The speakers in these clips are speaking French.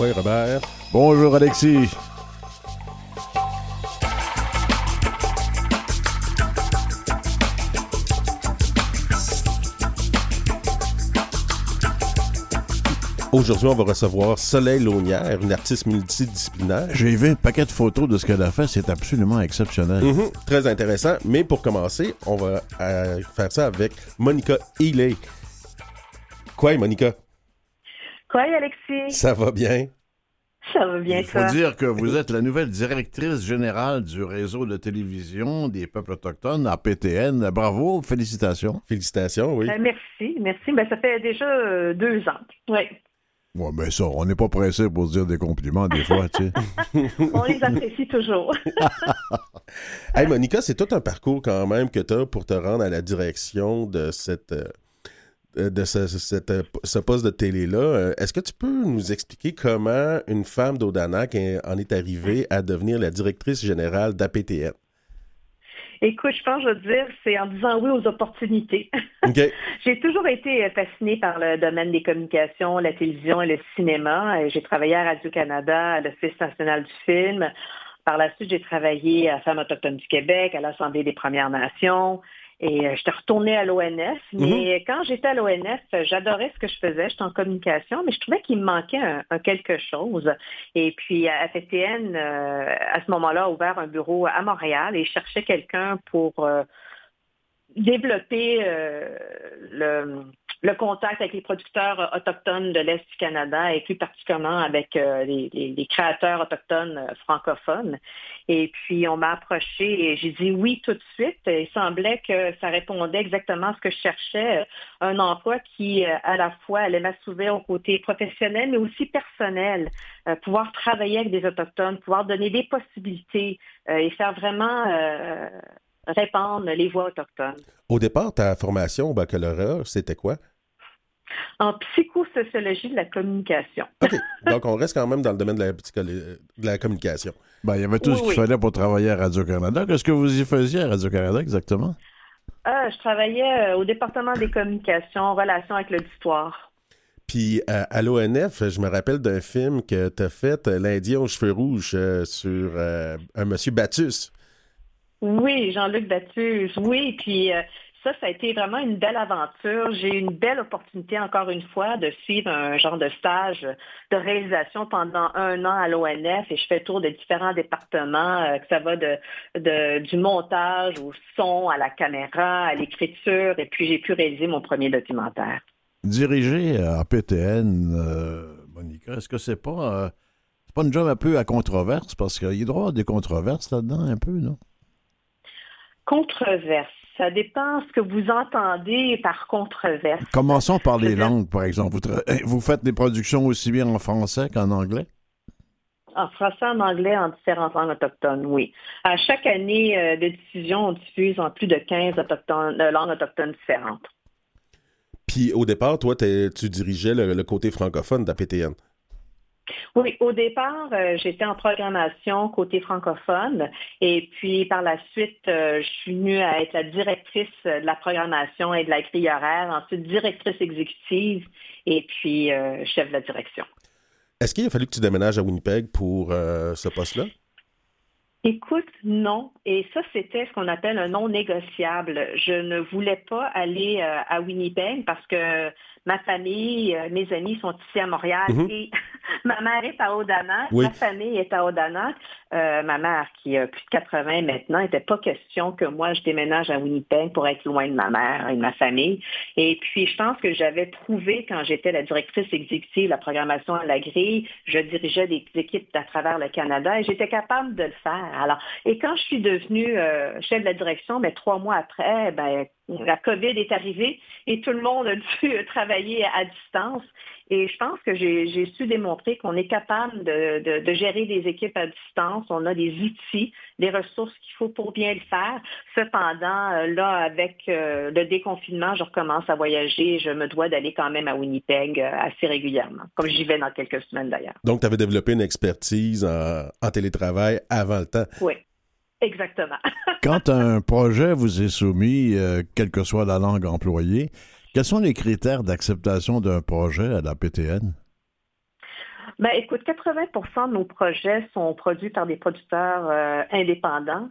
Quoi, Robert? Bonjour, Alexis. Aujourd'hui, on va recevoir Soleil Launière, une artiste multidisciplinaire. J'ai vu un paquet de photos de ce qu'elle a fait, c'est absolument exceptionnel. Mhm, très intéressant. Mais pour commencer, on va euh, faire ça avec Monica Healy. Quoi, Monica? Quoi, Alexis? Ça va bien? Ça va bien, Il faut toi? dire que vous êtes la nouvelle directrice générale du réseau de télévision des peuples autochtones, APTN. Bravo, félicitations. Félicitations, oui. Euh, merci, merci. Ben, ça fait déjà euh, deux ans. Oui. Ouais, mais ça, on n'est pas pressé pour se dire des compliments des fois, tu sais. On les apprécie toujours. Hey, Monica, c'est tout un parcours quand même que tu as pour te rendre à la direction de cette. euh, de ce, cette, euh, ce poste de télé-là. Euh, Est-ce que tu peux nous expliquer comment une femme d'Odanak est- en est arrivée à devenir la directrice générale d'APTN? Écoute, je pense, je veux dire, c'est en disant oui aux opportunités. J'ai toujours été euh, fascinée par le domaine des communications, la télévision et le cinéma. Euh, J'ai travaillé à Radio-Canada, à l'Office national du film. Par la suite, j'ai travaillé à Femmes autochtones du Québec, à l'Assemblée des Premières Nations. Et euh, j'étais retournée à l'ONF. Mais quand j'étais à l'ONF, j'adorais ce que je faisais. J'étais en communication, mais je trouvais qu'il me manquait un, un quelque chose. Et puis, à FTN, euh, à ce moment-là, a ouvert un bureau à Montréal et cherchait quelqu'un pour euh, développer euh, le, le contact avec les producteurs autochtones de l'Est du Canada et plus particulièrement avec euh, les, créateurs autochtones euh, francophones. Et puis, on m'a approché et j'ai dit oui tout de suite. Il semblait que ça répondait exactement à ce que je cherchais, un emploi qui, euh, à la fois, allait m'assouvir au côté professionnel, mais aussi personnel. Euh, pouvoir travailler avec des Autochtones, pouvoir donner des possibilités euh, et faire vraiment euh, répandre les voix autochtones. Au départ, ta formation au baccalauréat, c'était quoi? En psychosociologie de la communication. OK. Donc, on reste quand même dans le domaine de la, psycholo- de la communication. Ben, il y avait tout Oui, ce qu'il oui. fallait pour travailler à Radio-Canada. Qu'est-ce que vous y faisiez à Radio-Canada exactement? Ah, je travaillais euh, au département des communications en relation avec l'auditoire. Puis à, à l'ONF, je me rappelle d'un film que tu as fait, euh, L'Indien aux cheveux rouges, euh, sur euh, un monsieur Battus. Oui, Jean-Luc Battus, oui, puis euh, ça, ça a été vraiment une belle aventure. J'ai eu une belle opportunité, encore une fois, de suivre un genre de stage de réalisation pendant un an à l'ONF et je fais le tour de différents départements, euh, que ça va de, de- du montage au son, à la caméra, à l'écriture, et puis j'ai pu réaliser mon premier documentaire. Diriger euh, APTN, euh, Monica, est-ce que c'est pas, euh, c'est pas une job un peu à controverse? Parce qu'il y avoir des controverses là-dedans, un peu, non? Controverse. Ça dépend ce que vous entendez par controverse. Commençons par les langues, par exemple. Vous, tra- vous faites des productions aussi bien en français qu'en anglais? En français, en anglais, en différentes langues autochtones, oui. À chaque année euh, de diffusion, on diffuse en plus de 15 autochtones, euh, langues autochtones différentes. Puis au départ, toi, tu dirigeais le, le côté francophone d'APTN. Oui, au départ, euh, j'étais en programmation côté francophone et puis par la suite, euh, je suis venue à être la directrice de la programmation et de la grille horaire, ensuite directrice exécutive et puis euh, chef de la direction. Est-ce qu'il a fallu que tu déménages à Winnipeg pour ce poste-là? Écoute, non. Et ça, c'était ce qu'on appelle un non négociable. Je ne voulais pas aller à Winnipeg parce que ma famille, euh, mes amis sont ici à Montréal Mhm. et ma mère est à Odanak, Oui. ma famille est à Odanak. Euh, ma mère, qui a plus de 80 maintenant, n'était pas question que moi, je déménage à Winnipeg pour être loin de ma mère et de ma famille. Et puis, je pense que j'avais prouvé quand j'étais la directrice exécutive de la programmation à la grille, je dirigeais des équipes à travers le Canada et j'étais capable de le faire. Alors, et quand je suis devenue euh, chef de la direction, ben, trois mois après, ben, la COVID est arrivée et tout le monde a dû travailler à distance. Et je pense que j'ai su démontrer qu'on est capable de, de- de gérer des équipes à distance. On a des outils, des ressources qu'il faut pour bien le faire. Cependant, euh, là, avec euh, le déconfinement, je recommence à voyager. Je me dois d'aller quand même à Winnipeg euh, assez régulièrement, comme j'y vais dans quelques semaines d'ailleurs. Donc, tu avais développé une expertise en, en télétravail avant le temps. Oui, exactement. Quand un projet vous est soumis, euh, quelle que soit la langue employée, quels sont les critères d'acceptation d'un projet à la PTN? Ben, écoute, 80% de nos projets sont produits par des producteurs euh, indépendants.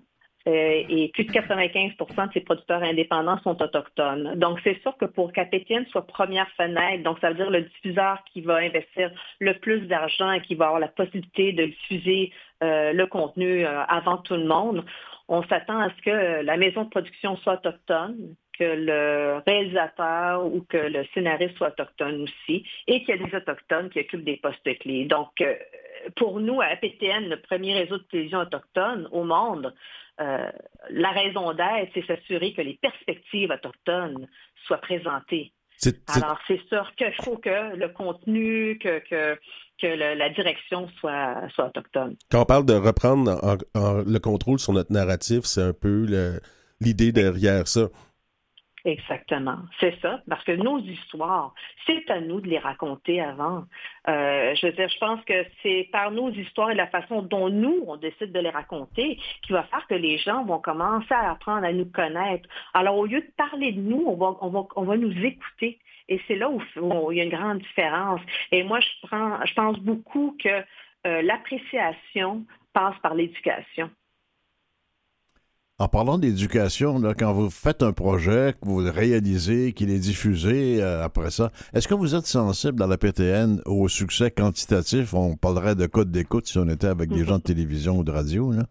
Euh, et plus de 95% de ces producteurs indépendants sont autochtones. Donc, c'est sûr que pour qu'APTN soit première fenêtre, donc ça veut dire le diffuseur qui va investir le plus d'argent et qui va avoir la possibilité de diffuser le contenu avant tout le monde, on s'attend à ce que la maison de production soit autochtone, que le réalisateur ou que le scénariste soit autochtone aussi, et qu'il y a des autochtones qui occupent des postes clés. Donc, euh, pour nous, à APTN, le premier réseau de télévision autochtone au monde, euh, la raison d'être, c'est s'assurer que les perspectives autochtones soient présentées. Alors, c'est sûr qu'il faut que le contenu, que, que, que la direction soit, soit autochtone. Quand on parle de reprendre le contrôle sur notre narratif, c'est un peu l'idée derrière ça. Exactement, c'est ça, parce que nos histoires, c'est à nous de les raconter avant. Euh, je veux dire, je pense que c'est par nos histoires et la façon dont nous, on décide de les raconter, qui va faire que les gens vont commencer à apprendre à nous connaître. Alors, au lieu de parler de nous, on va, on va, on va nous écouter. Et c'est là où, il y a une grande différence. Et moi, je, prends, je pense beaucoup que euh, l'appréciation passe par l'éducation. En parlant d'éducation, quand vous faites un projet, que vous le réalisez, qu'il est diffusé euh, après ça, est-ce que vous êtes sensible dans la PTN au succès quantitatif? On parlerait de code d'écoute si on était avec des gens de télévision ou de radio. Là.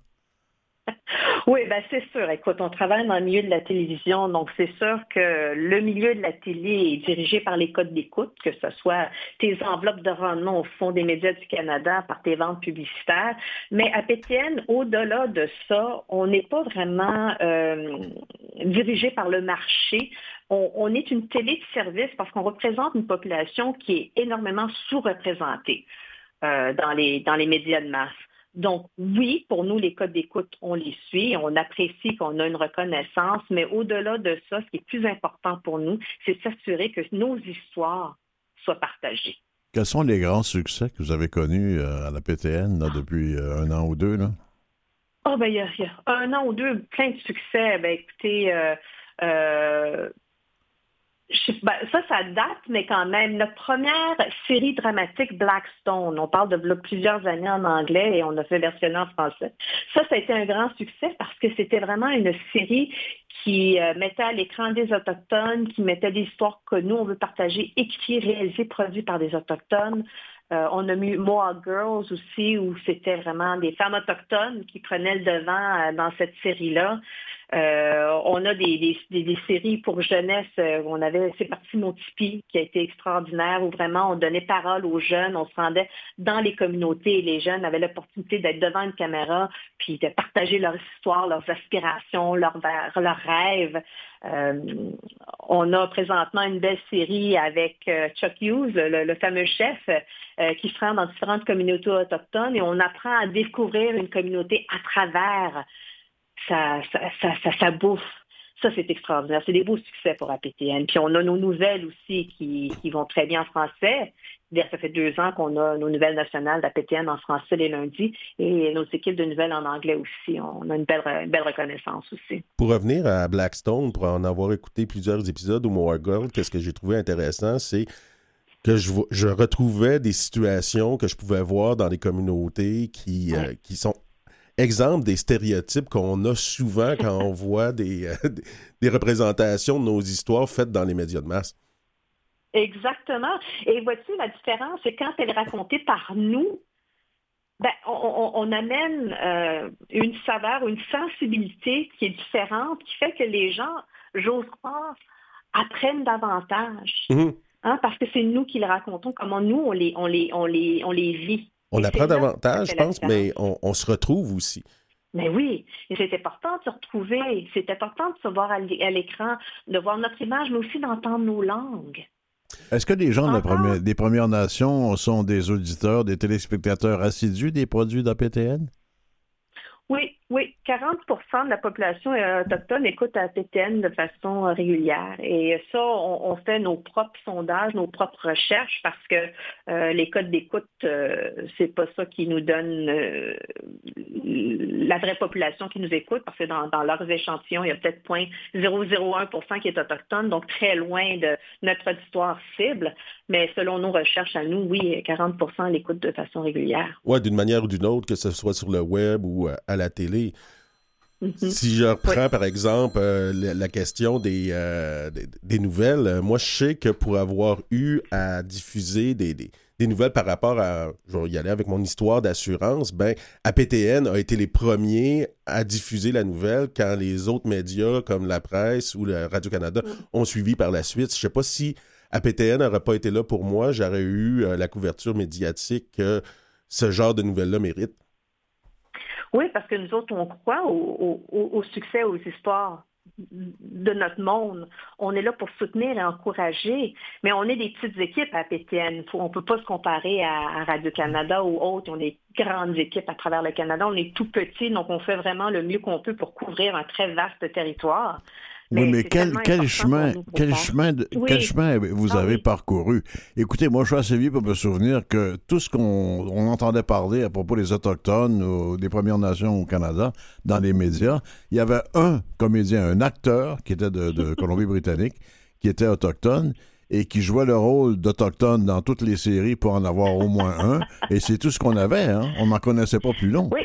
Oui, ben c'est sûr. Écoute, on travaille dans le milieu de la télévision, donc c'est sûr que le milieu de la télé est dirigé par les codes d'écoute, que ce soit tes enveloppes de rendement au fond des médias du Canada par tes ventes publicitaires. Mais à Pétienne, au-delà de ça, on n'est pas vraiment euh, dirigé par le marché. On, est une télé de service parce qu'on représente une population qui est énormément sous-représentée euh, dans, les, dans les médias de masse. Donc, oui, pour nous, les codes d'écoute, on les suit, on apprécie qu'on a une reconnaissance, mais au-delà de ça, ce qui est plus important pour nous, c'est s'assurer que nos histoires soient partagées. Quels sont les grands succès que vous avez connus euh, à la PTN depuis euh, un an ou deux? Là? Oh, ben, il y, a un an ou deux, plein de succès. Ben, écoutez, euh, ben, ça, ça date, mais quand même, notre première série dramatique Blackstone, on parle de plusieurs années en anglais et on a fait versionner en français. Ça, ça a été un grand succès parce que c'était vraiment une série qui euh, mettait à l'écran des Autochtones, qui mettait des histoires que nous, on veut partager, écrites, réalisées, produites par des Autochtones. Euh, on a mis Moa Girls aussi, où c'était vraiment des femmes autochtones qui prenaient le devant euh, dans cette série-là. Euh, on a des, séries pour jeunesse. Euh, on avait C'est parti mon Tipeee qui a été extraordinaire où vraiment on donnait parole aux jeunes, on se rendait dans les communautés et les jeunes avaient l'opportunité d'être devant une caméra puis de partager leur histoire, leurs aspirations, leurs, leurs rêves. Euh, on a présentement une belle série avec Chuck Hughes, le, fameux chef, qui se rend dans différentes communautés autochtones et on apprend à découvrir une communauté à travers ça, ça, ça, ça, bouffe. Ça, c'est extraordinaire. C'est des beaux succès pour APTN. Puis on a nos nouvelles aussi qui, qui vont très bien en français. Ça fait deux ans qu'on a nos nouvelles nationales d'APTN en français les lundis et nos équipes de nouvelles en anglais aussi. On a une belle, belle reconnaissance aussi. Pour revenir à Blackstone, pour en avoir écouté plusieurs épisodes au More Girl, qu'est-ce que j'ai trouvé intéressant, c'est que je, je, retrouvais des situations que je pouvais voir dans les communautés qui, euh, qui sont exemple des stéréotypes qu'on a souvent quand on voit des, euh, des représentations de nos histoires faites dans les médias de masse. Exactement. Et vois-tu, la différence, c'est quand elle est racontée par nous, ben, on, amène euh, une saveur, une sensibilité qui est différente, qui fait que les gens, j'ose croire, apprennent davantage. Mm-hmm. Hein, parce que c'est nous qui les racontons, comment nous, on les, on les, on les, on les vit. On apprend davantage, je pense, mais on, se retrouve aussi. Mais oui, c'est important de se retrouver, c'est important de se voir à l'écran, de voir notre image, mais aussi d'entendre nos langues. Est-ce que les gens des Premières Nations sont des auditeurs, des téléspectateurs assidus des produits d'APTN? Oui, Oui, 40% de la population autochtone écoute à PTN de façon régulière. Et ça, on, fait nos propres sondages, nos propres recherches parce que euh, les codes d'écoute, euh, c'est pas ça qui nous donne euh, la vraie population qui nous écoute parce que dans, leurs échantillons, il y a peut-être 0,001% qui est autochtone, donc très loin de notre auditoire cible. Mais selon nos recherches à nous, oui, 40% l'écoute de façon régulière. Oui, d'une manière ou d'une autre, que ce soit sur le web ou à la télé. Mhm. Si je reprends par exemple euh, la, question des, euh, des, nouvelles, euh, moi je sais que pour avoir eu à diffuser des, nouvelles par rapport à, je vais y aller avec mon histoire d'assurance, ben APTN a été les premiers à diffuser la nouvelle quand les autres médias comme la presse ou le Radio-Canada mm. ont suivi par la suite. Je sais pas si APTN n'aurait pas été là pour moi, j'aurais eu la couverture médiatique que ce genre de nouvelles-là mérite. Oui, parce que nous autres, on croit au, succès, aux histoires de notre monde. On est là pour soutenir et encourager, mais on est des petites équipes à PTN. on ne peut pas se comparer à, Radio-Canada ou autres. On est grandes équipes à travers le Canada. On est tout petit, donc on fait vraiment le mieux qu'on peut pour couvrir un très vaste territoire. Oui, mais, quel, quel chemin, quel chemin, quel chemin vous ah avez parcouru? Écoutez, moi, je suis assez vieux pour me souvenir que tout ce qu'on entendait parler à propos des Autochtones ou des Premières Nations au Canada, dans les médias, il y avait un comédien, un acteur qui était de, Colombie-Britannique, qui était autochtone et qui jouait le rôle d'Autochtone dans toutes les séries pour en avoir au moins un. Et c'est tout ce qu'on avait, hein? On n'en connaissait pas plus long. Oui.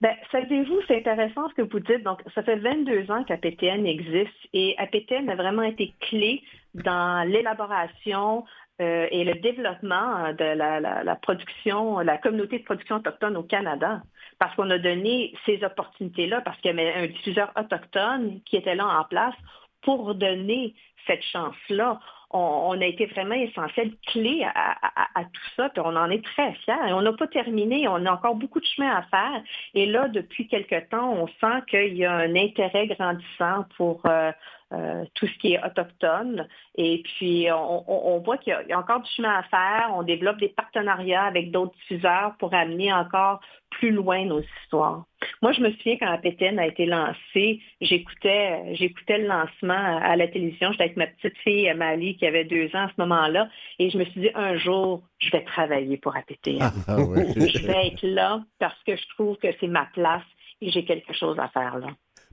Ben, savez-vous, c'est intéressant ce que vous dites. Donc, ça fait 22 ans qu'APTN existe et APTN a vraiment été clé dans l'élaboration euh, et le développement de la, production, la communauté de production autochtone au Canada. Parce qu'on a donné ces opportunités-là, parce qu'il y avait un diffuseur autochtone qui était là en place pour donner cette chance-là on, a été vraiment essentiel, clé à, tout ça, on en est très fiers. Et on n'a pas terminé, on a encore beaucoup de chemin à faire. Et là, depuis quelque temps, on sent qu'il y a un intérêt grandissant pour euh, euh, tout ce qui est autochtone. Et puis, on, voit qu'il y, a encore du chemin à faire. On développe des partenariats avec d'autres diffuseurs pour amener encore plus loin nos histoires. Moi, je me souviens quand la a été lancée, j'écoutais, j'écoutais le lancement à la télévision. J'étais avec ma petite fille Mali qui avait deux ans à ce moment-là, et je me suis dit un jour, je vais travailler pour APTN. Ah, je vais être là parce que je trouve que c'est ma place et j'ai quelque chose à faire là.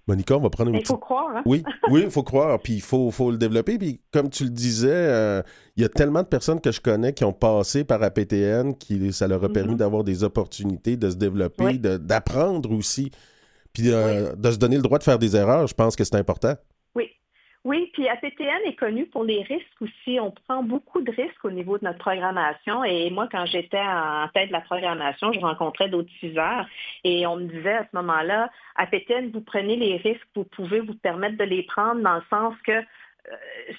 Monica, on va prendre une Il faut croire. Hein? Oui, oui, il faut croire. Puis il faut, faut le développer. Puis comme tu le disais, euh, il y a tellement de personnes que je connais qui ont passé par APTN, qui ça leur a permis mm-hmm. d'avoir des opportunités, de se développer, d'apprendre aussi. Puis euh, de se donner le droit de faire des erreurs. Je pense que c'est important. Oui, puis APTN est connu pour les risques aussi. On prend beaucoup de risques au niveau de notre programmation. Et moi, quand j'étais en tête de la programmation, je rencontrais d'autres diffuseurs et on me disait à ce moment-là, APTN, vous prenez les risques, vous pouvez vous permettre de les prendre dans le sens que, euh,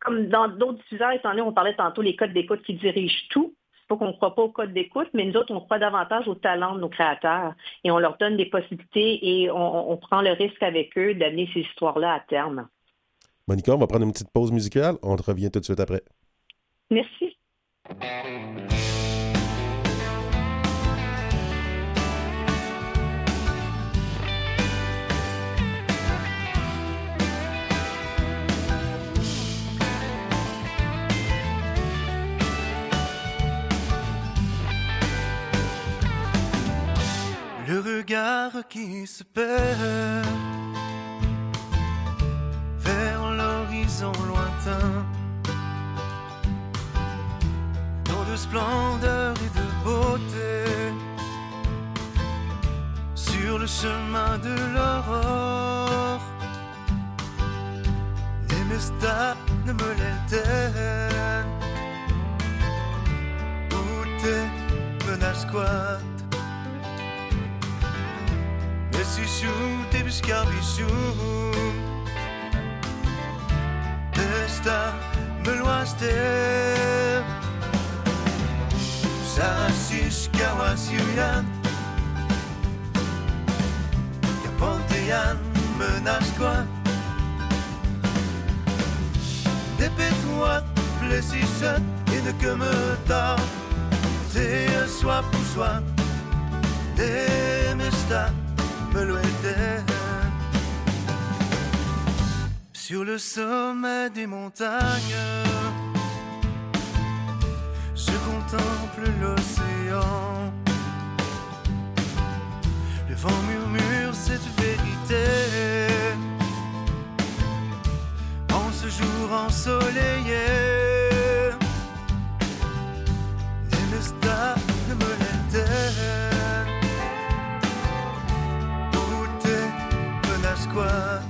comme dans d'autres diffuseurs, étant donné, on parlait tantôt les codes d'écoute qui dirigent tout, c'est pas qu'on ne croit pas au code d'écoute, mais nous autres, on croit davantage au talent de nos créateurs et on leur donne des possibilités et on prend le risque avec eux d'amener ces histoires-là à terme. Monica, on va prendre une petite pause musicale. On te revient tout de suite après. Merci. Le regard qui se perd lointain. Tant de splendeur et de beauté sur le chemin de l'aurore. Les mestas ne me l'éltènent. Où t'es, menace squat. Mais si chou, esta me luaster Sarasish kawasiuyan Kaponteyan menace-toi Dépêche-toi, plaisir et ne que me tarde C'est soit pour soi Des mestas me lointain. Sur le sommet des montagnes, je contemple l'océan. Le vent murmure cette vérité. En ce jour ensoleillé, ne stade ne me l'interne. Où t'es menace?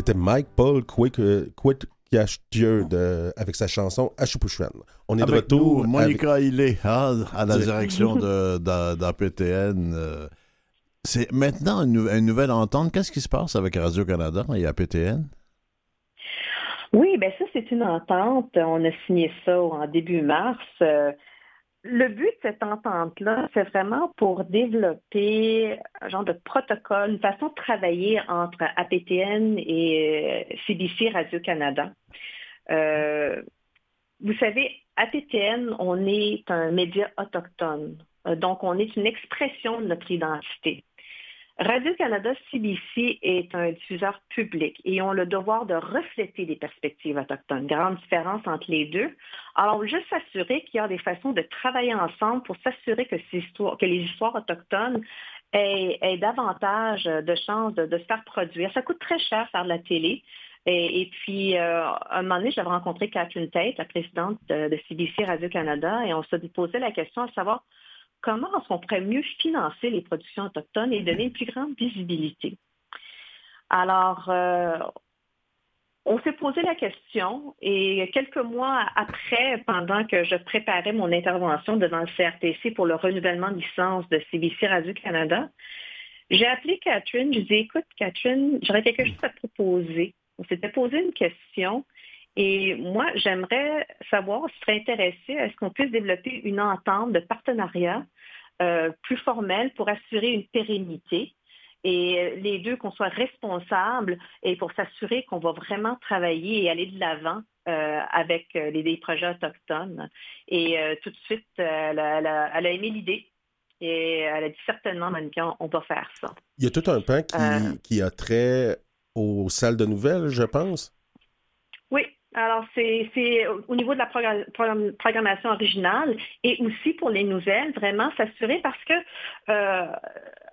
C'était Mike Paul Quick de avec sa chanson Achupuchuan. On est de Avec retour. nous, Monica Hillé, hein, à la direction de, de- d'APTN. euh, C'est maintenant une, nou- une nouvelle entente. Qu'est-ce qui se passe avec Radio-Canada et APTN? Oui, ben ça, c'est une entente. On a signé ça en début mars. Euh, Le but de cette entente-là, c'est vraiment pour développer un genre de protocole, une façon de travailler entre APTN et euh, CBC Radio-Canada. Euh, vous savez, APTN, on est un média autochtone. Euh, Donc, on est une expression de notre identité. Radio-Canada CBC est un diffuseur public et ont le devoir de refléter les perspectives autochtones. Grande différence entre les deux. Alors, juste s'assurer qu'il y a des façons de travailler ensemble pour s'assurer que, les histoires autochtones aient, davantage de chances de, se faire produire. Ça coûte très cher faire de la télé. Et, puis, euh, un moment donné, j'avais rencontré Catherine Tate, la présidente de, de CBC Radio-Canada, et on se posait la question à savoir comment est-ce qu'on pourrait mieux financer les productions autochtones et donner une plus grande visibilité? Alors, euh, on s'est posé la question et quelques mois après, pendant que je préparais mon intervention devant le CRTC pour le renouvellement de licence de CBC Radio-Canada, j'ai appelé Catherine, je lui ai dit, écoute Catherine, j'aurais quelque chose à te proposer. On s'était posé une question et moi, j'aimerais savoir si tu serais intéressé à ce qu'on puisse développer une entente de partenariat euh, plus formelle pour assurer une pérennité et les deux qu'on soit responsables et pour s'assurer qu'on va vraiment travailler et aller de l'avant euh, avec les, les, projets autochtones. Et euh, tout de suite, elle a, elle a, elle a aimé l'idée. Et elle a dit certainement, Monica, on va faire ça. Il y a tout un pan qui, Euh. qui a trait aux salles de nouvelles, je pense? Oui, alors c'est au niveau de la progra- program- programmation originale et aussi pour les nouvelles, vraiment s'assurer parce que euh,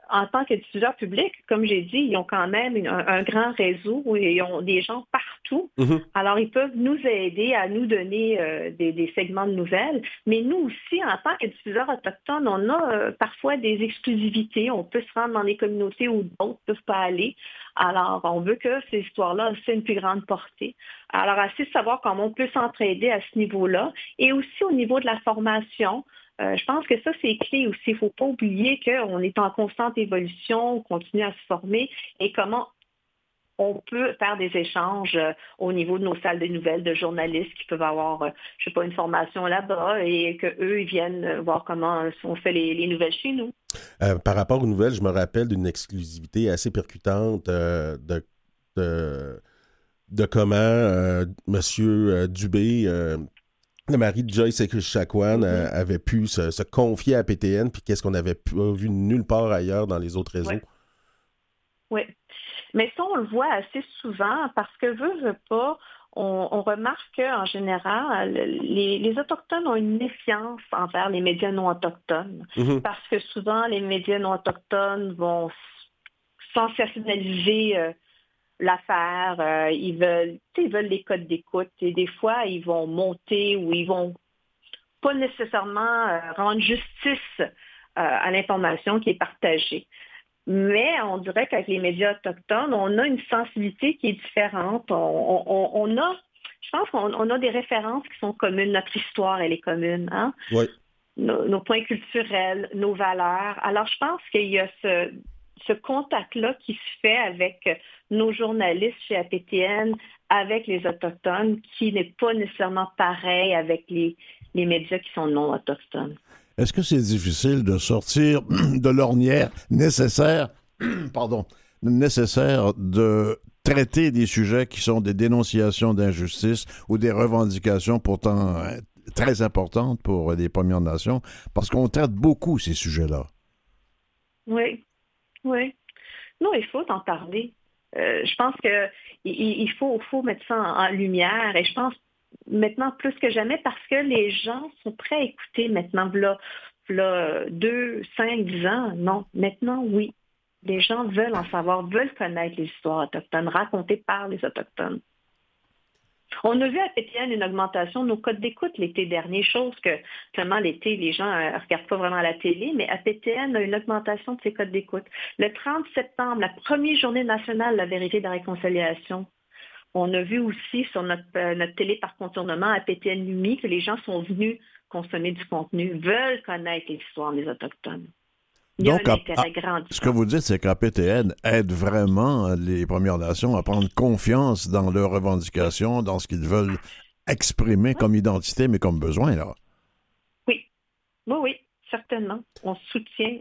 en tant que diffuseur public, comme j'ai dit, ils ont quand même une- un, un grand réseau et ils ont des gens partout. Mhm. Alors, ils peuvent nous aider à nous donner euh, des, des segments de nouvelles, mais nous aussi, en tant que diffuseurs autochtones, on a euh, parfois des exclusivités. On peut se rendre dans des communautés où d'autres ne peuvent pas aller. Alors, on veut que ces histoires-là aient une plus grande portée. Alors, assez de savoir comment on peut s'entraider à ce niveau-là et aussi au niveau de la formation. Euh, je pense que ça, c'est clé aussi. Il ne faut pas oublier qu'on est en constante évolution, on continue à se former et comment on peut faire des échanges euh, au niveau de nos salles de nouvelles de journalistes qui peuvent avoir, euh, je sais pas, une formation là-bas et qu'eux, ils viennent voir comment on fait les, les nouvelles chez nous. Par rapport aux nouvelles, je me rappelle d'une exclusivité assez percutante de, de, comment euh, M. Dubé le mari de Joyce Echaquan euh, Mhm. avait pu se, se confier à PTN, puis qu'est-ce qu'on avait pas vu nulle part ailleurs dans les autres réseaux? Oui. Mais ça, on le voit assez souvent parce que, veut, veut pas, on, on remarque qu'en général, les, les Autochtones ont une méfiance envers les médias non autochtones. Mhm. Parce que souvent, les médias non autochtones vont sensationnaliser euh, l'affaire. euh, ils veulent, tu sais, ils veulent les codes d'écoute. Et des fois, ils vont monter ou ils vont pas nécessairement euh, rendre justice euh, à l'information qui est partagée. Mais on dirait qu'avec les médias autochtones, on a une sensibilité qui est différente. On, on- on- on a, je pense qu'on on a des références qui sont communes. Notre histoire, elle est commune. Hein? Oui. Nos, nos points culturels, nos valeurs. Alors, je pense qu'il y a ce, ce contact-là qui se fait avec nos journalistes chez APTN, avec les Autochtones, qui n'est pas nécessairement pareil avec les, les médias qui sont non autochtones. Est-ce que c'est difficile de sortir de l'ornière nécessaire, pardon, nécessaire de traiter des sujets qui sont des dénonciations d'injustice ou des revendications pourtant euh, très importantes pour les Premières Nations, parce qu'on traite beaucoup ces sujets-là. Oui, oui. Non, il faut en parler. Euh, je pense que il, faut mettre ça en, en lumière et je pense maintenant plus que jamais parce que les gens sont prêts à écouter maintenant, là, là, deux, cinq, dix ans. Non, maintenant, oui. Les gens veulent en savoir, veulent connaître les histoires autochtones racontées par les Autochtones. On a vu à PTN une augmentation de nos codes d'écoute l'été dernier, chose que, clairement, l'été, les gens ne regardent pas vraiment la télé, mais à PTN a une augmentation de ses codes d'écoute. Le 30 septembre, la première journée nationale de la vérité de la réconciliation, on a vu aussi sur notre, euh, télé par contournement à PTN Lumi que les gens sont venus consommer du contenu, veulent connaître l'histoire des Autochtones. Il y a Donc, un à- intérêt à- grandissant. Ce que vous dites, c'est qu'APTN aide vraiment les Premières Nations à prendre confiance dans leurs revendications, dans ce qu'ils veulent exprimer comme identité, mais comme besoin, là. Oui, oui, certainement. On soutient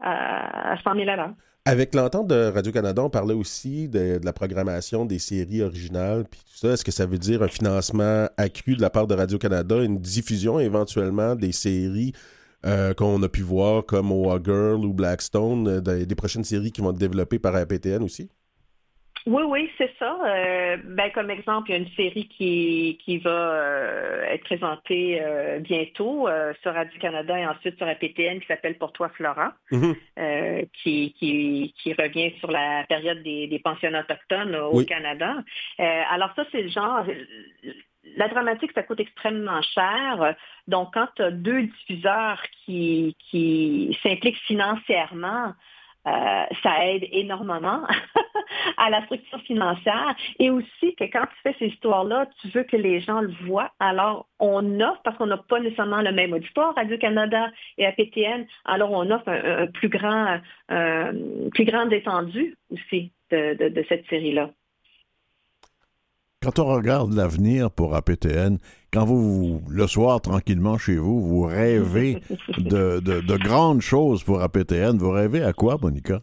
à, à 100 000 à l'heure. Avec l'entente de Radio-Canada, on parlait aussi de, de la programmation des séries originales, puis tout ça. Est-ce que ça veut dire un financement accru de la part de Radio-Canada, une diffusion éventuellement des séries euh, qu'on a pu voir comme Oa Girl ou Blackstone, euh, des, des prochaines séries qui vont être développées par APTN aussi? Oui, oui, c'est ça. Euh, ben, comme exemple, il y a une série qui, qui va euh, être présentée euh, bientôt sur Radio-Canada et ensuite sur APTN qui s'appelle Pour toi, Flora, Mhm. euh, qui, qui, qui revient sur la période des, des pensionnats autochtones au Oui. Canada. Alors ça, c'est le genre... La dramatique, ça coûte extrêmement cher. Donc, quand tu as deux diffuseurs qui, s'impliquent financièrement, euh, ça aide énormément à la structure financière et aussi que quand tu fais ces histoires-là, tu veux que les gens le voient. Alors, on offre, parce qu'on n'a pas nécessairement le même auditoire, Radio-Canada et APTN, alors on offre un, plus grand, plus grande étendue aussi de cette série-là. Quand on regarde l'avenir pour APTN, quand vous, le soir, tranquillement chez vous, vous rêvez de, de- de grandes choses pour APTN, vous rêvez à quoi, Monica?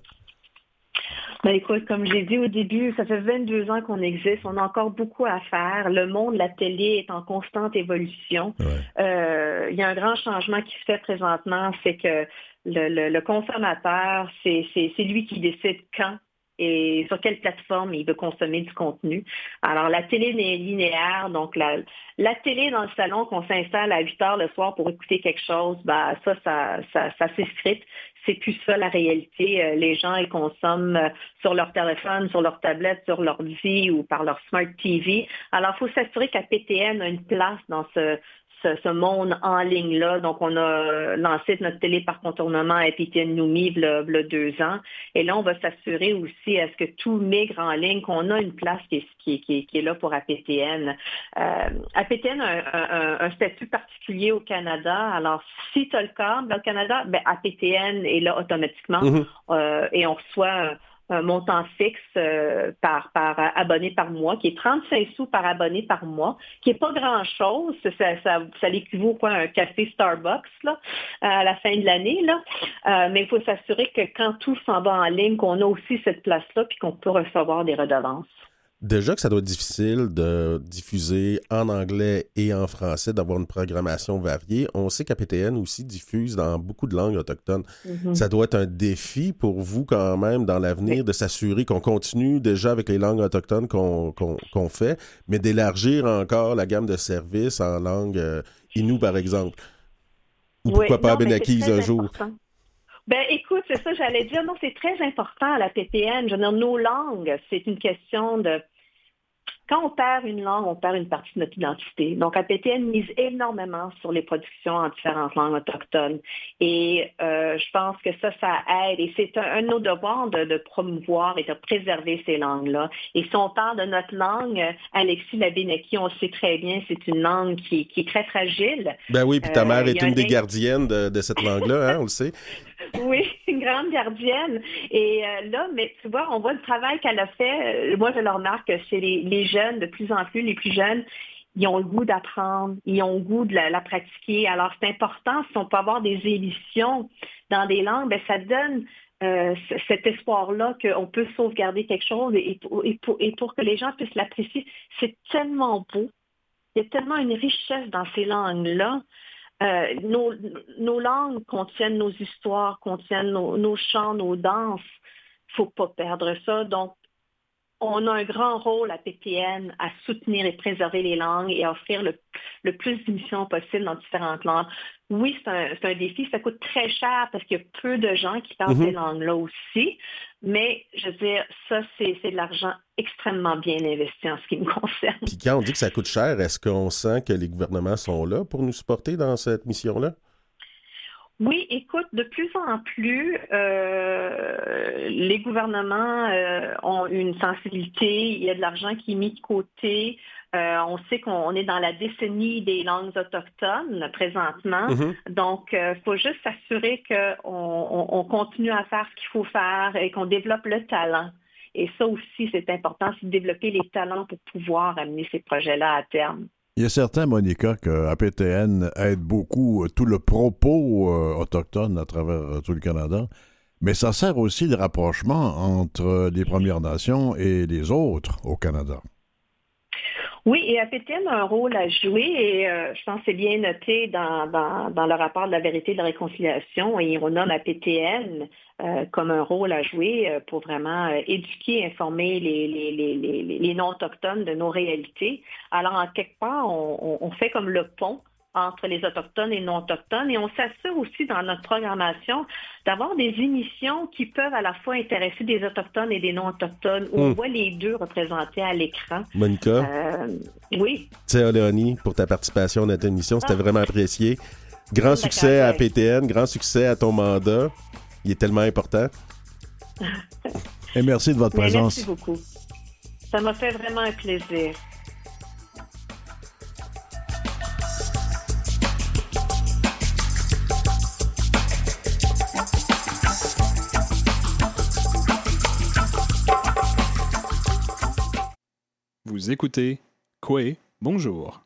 Ben écoute, comme j'ai dit au début, ça fait 22 ans qu'on existe. On a encore beaucoup à faire. Le monde, la télé est en constante évolution. Ouais. Euh, il y a un grand changement qui se fait présentement, c'est que le, le- le consommateur, c'est lui qui décide quand et sur quelle plateforme il veut consommer du contenu. Alors, la télé est linéaire, donc la, la télé dans le salon qu'on s'installe à 8 heures le soir pour écouter quelque chose, bah ça, ça, ça, ça c'est script. C'est plus ça la réalité. Euh, Les gens, ils consomment euh, sur leur téléphone, sur leur tablette, sur l'ordi ou par leur smart TV. Alors, il faut s'assurer qu'APTN a une place dans ce, ce, ce monde en ligne-là. Donc, on a lancé notre télé par contournement à APTN Noumi il y a deux ans. Et là, on va s'assurer aussi à ce que tout migre en ligne, qu'on a une place qui est, qui qui est- qui est là pour APTN. Euh, APTN a un, un- un statut particulier au Canada. Alors, si tu as le câble au Canada, ben, APTN est là automatiquement Mhm. euh, et on reçoit un, montant fixe euh, par, par abonné par mois, qui est 35 sous par abonné par mois, qui n'est pas grand-chose. Ça, ça, ça l'équivaut quoi, à un café Starbucks là, à la fin de l'année. là. Euh, mais il faut s'assurer que quand tout s'en va en ligne, qu'on a aussi cette place-là, puis qu'on peut recevoir des redevances. Déjà que ça doit être difficile de diffuser en anglais et en français, d'avoir une programmation variée. On sait qu'APTN aussi diffuse dans beaucoup de langues autochtones. Mhm. Ça doit être un défi pour vous quand même dans l'avenir de s'assurer qu'on continue déjà avec les langues autochtones qu'on fait, mais d'élargir encore la gamme de services en langue euh, Innu, par exemple. Ou Oui, pourquoi pas non, très un jour. Ben écoute, c'est ça, j'allais dire, non, c'est très important à la PPN. Je veux dire, nos langues, c'est une question de. Quand on perd une langue, on perd une partie de notre identité. Donc, APTN mise énormément sur les productions en différentes langues autochtones. Et euh, je pense que ça, ça aide. Et c'est un, un de nos devoirs de, de promouvoir et de préserver ces langues-là. Et si on parle de notre langue, euh, Alexis Labénaki, on le sait très bien, c'est une langue qui, qui est très fragile. Ben oui, puis ta Euh, mère il est une un des gardiennes de, de cette langue-là, hein, on le sait. Oui, une grande gardienne. Et euh, là, mais tu vois, on voit le travail qu'elle a fait. Euh, Moi, je le remarque chez les, les jeunes, de plus en plus, les plus jeunes, ils ont le goût d'apprendre, ils ont le goût de la, pratiquer. Alors, c'est important, si on peut avoir des émissions dans des langues, ben, ça donne euh, cet espoir-là qu'on peut sauvegarder quelque chose et pour que les gens puissent l'apprécier. C'est tellement beau. Il y a tellement une richesse dans ces langues-là. Euh, nos, nos langues contiennent nos histoires, contiennent nos, nos chants, nos danses. faut pas perdre ça. Donc, on a un grand rôle à PPN à soutenir et préserver les langues et à offrir le, le plus d'émissions possible dans différentes langues. Oui, c'est un, un défi. Ça coûte très cher parce qu'il y a peu de gens qui parlent Mhm. ces langues-là aussi. Mais, je veux dire, ça, c'est c'est de l'argent extrêmement bien investi en ce qui me concerne. Puis quand on dit que ça coûte cher, est-ce qu'on sent que les gouvernements sont là pour nous supporter dans cette mission-là? Oui, écoute, de plus en plus, euh, les gouvernements euh, ont une sensibilité, il y a de l'argent qui est mis de côté. Euh, on sait qu'on est dans la décennie des langues autochtones présentement. Mhm. Donc, il faut juste s'assurer qu'on on, on continue à faire ce qu'il faut faire et qu'on développe le talent. Et ça aussi, c'est important, c'est de développer les talents pour pouvoir amener ces projets-là à terme. Il y a certains, Monica, que APTN aide beaucoup euh, tout le propos euh, autochtone à travers euh, tout le Canada, mais ça sert aussi de rapprochement entre les Premières Nations et les autres au Canada. Oui, et APTN a un rôle à jouer et euh, je pense que c'est bien noté dans, dans, dans le rapport de la vérité et de la réconciliation et on nomme APTN euh, comme un rôle à jouer euh, pour vraiment euh, éduquer, informer les, les, les, les, non-autochtones de nos réalités. Alors, en quelque part, on- on fait comme le pont entre les autochtones et non-autochtones et on s'assure aussi dans notre programmation d'avoir des émissions qui peuvent à la fois intéresser des autochtones et des non-autochtones où on Mm. voit les deux représentés à l'écran. Monica, Euh, oui, sais, Léonie, pour ta participation à notre émission, c'était Ah. vraiment apprécié. Grand succès à. PTN, grand succès à ton mandat. Il est tellement important. Et merci de votre mais présence. merci beaucoup. Ça m'a fait vraiment un plaisir. Vous écoutez Koué, bonjour.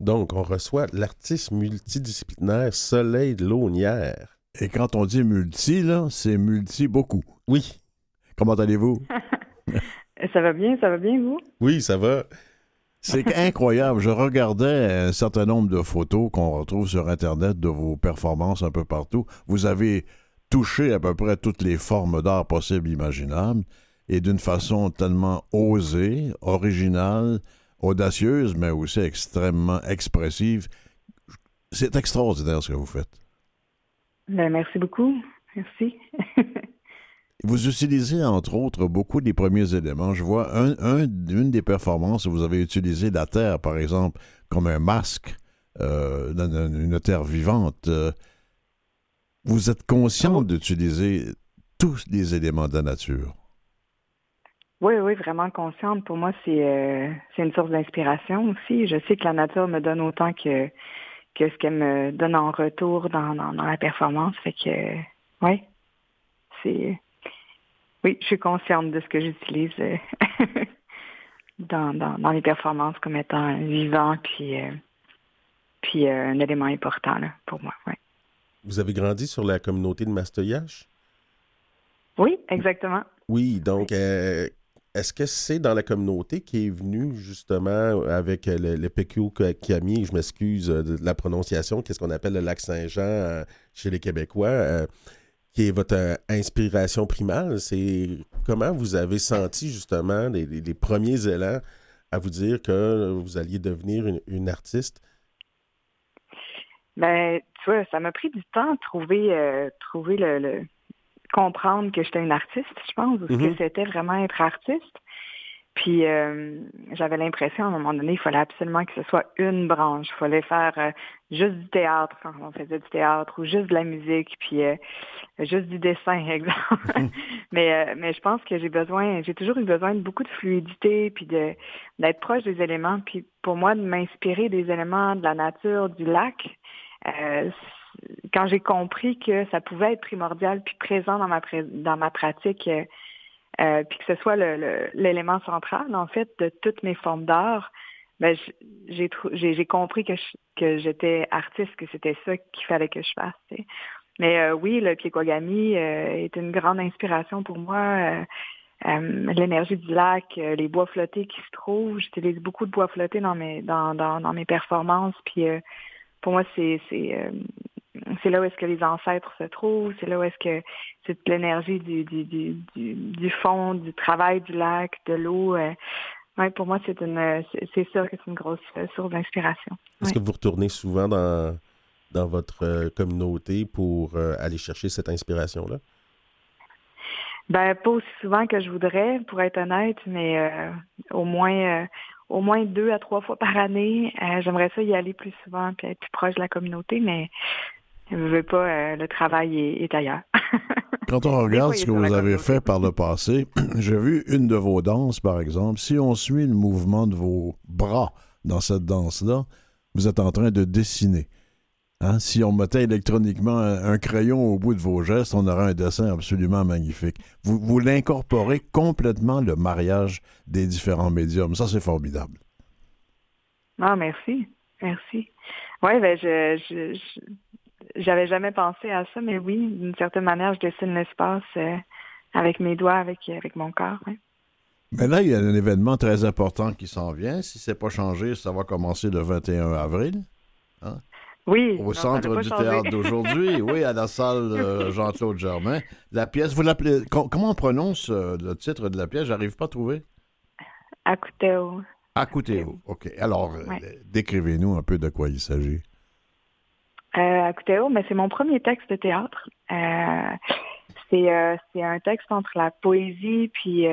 Donc, on reçoit l'artiste multidisciplinaire Soleil Launière. Et quand on dit multi, là, c'est multi beaucoup. Oui, Comment allez-vous? Ça va bien, ça va bien, vous? oui, ça va. C'est incroyable. Je regardais un certain nombre de photos qu'on retrouve sur Internet de vos performances un peu partout. Vous avez touché à peu près toutes les formes d'art possibles, imaginables, et d'une façon tellement osée, originale, audacieuse, mais aussi extrêmement expressive. C'est extraordinaire ce que vous faites. Ben, merci beaucoup. Merci. Vous utilisez, entre autres, beaucoup des premiers éléments. Je vois un, un- une des performances où vous avez utilisé la terre, par exemple, comme un masque, euh, une terre vivante. Euh, vous êtes conscient d'utiliser tous les éléments de la nature. Oui, oui, vraiment consciente. Pour moi, c'est euh, c'est une source d'inspiration aussi. Je sais que la nature me donne autant que, que ce qu'elle me donne en retour dans, dans, dans la performance. Fait que, oui, c'est... Oui, je suis consciente de ce que j'utilise euh, dans, dans, dans les performances comme étant vivant puis, euh, puis euh, un élément important là, pour moi. Ouais. Vous avez grandi sur la communauté de Mastoyache? Oui, exactement. Oui, donc euh, est-ce que c'est dans la communauté qui est venu justement avec le, PQ Kami, je m'excuse euh, de la prononciation, qu'est-ce qu'on appelle le lac Saint-Jean euh, chez les Québécois, euh, qui est votre inspiration primale? C'est comment vous avez senti justement les, premiers élans à vous dire que vous alliez devenir une, artiste? Ben, tu vois, ça m'a pris du temps de trouver, trouver le- comprendre que j'étais une artiste, je pense, ou ce Mhm. que c'était vraiment être artiste. Puis euh, j'avais l'impression à un moment donné, il fallait absolument que ce soit une branche. Il fallait faire euh, juste du théâtre quand on faisait du théâtre ou juste de la musique, puis euh, juste du dessin, exemple. mais euh, mais je pense que j'ai besoin, j'ai toujours eu besoin de beaucoup de fluidité, puis de d'être proche des éléments. Puis pour moi, de m'inspirer des éléments de la nature, du lac. Quand j'ai compris que ça pouvait être primordial puis présent dans ma dans ma pratique. euh, euh, puis que ce soit l'élément central, en fait, de toutes mes formes d'art, ben, j'ai compris que je- que j'étais artiste, que c'était ça qu'il fallait que je fasse. Mais euh, oui, le Piekwagami euh, est une grande inspiration pour moi. euh, euh, L'énergie du lac, les bois flottés qui se trouvent. J'utilise beaucoup de bois flottés dans mes dans, dans, dans mes performances. Puis pour moi, c'est c'est là où est-ce que les ancêtres se trouvent, c'est là où est-ce que c'est toute l'énergie du, du, du, du, fond, du travail du lac, de l'eau. euh. Ouais, pour moi, c'est une c'est sûr que c'est une grosse euh, source d'inspiration. Est-ce Ouais. que vous retournez souvent dans, dans votre euh, communauté pour aller chercher cette inspiration-là? Ben, pas aussi souvent que je voudrais, pour être honnête, mais euh, au moins euh, au moins deux à trois fois par année. Euh, J'aimerais ça y aller plus souvent puis être plus proche de la communauté, mais je veux pas, euh, le travail est, est ailleurs. Quand on regarde ce que vous avez fait par le passé, j'ai vu une de vos danses, par exemple. Si on suit le mouvement de vos bras dans cette danse-là, vous êtes en train de dessiner. Hein? Si on mettait électroniquement un, un crayon au bout de vos gestes, on aurait un dessin absolument magnifique. Vous, vous l'incorporez complètement, le mariage des différents médiums. Ça, c'est formidable. Ah, merci. Merci. Oui, ben je, je, je- j'avais jamais pensé à ça, mais oui, d'une certaine manière, je dessine l'espace euh, avec mes doigts, avec, avec mon corps. Mais là, il y a un événement très important qui s'en vient. Si c'est pas changé, ça va commencer le 21 avril. Oui. Au non, centre du théâtre d'aujourd'hui, oui, à la salle euh, Jean-Claude Germain. La pièce, vous l'appelez. com- comment on prononce euh, le titre de la pièce? J'arrive pas à trouver. Akuteo. Akuteo. OK. Alors, Ouais. décrivez-nous un peu de quoi il s'agit. Euh, Akuteo, mais c'est mon premier texte de théâtre. Euh, c'est euh, c'est un texte entre la poésie puis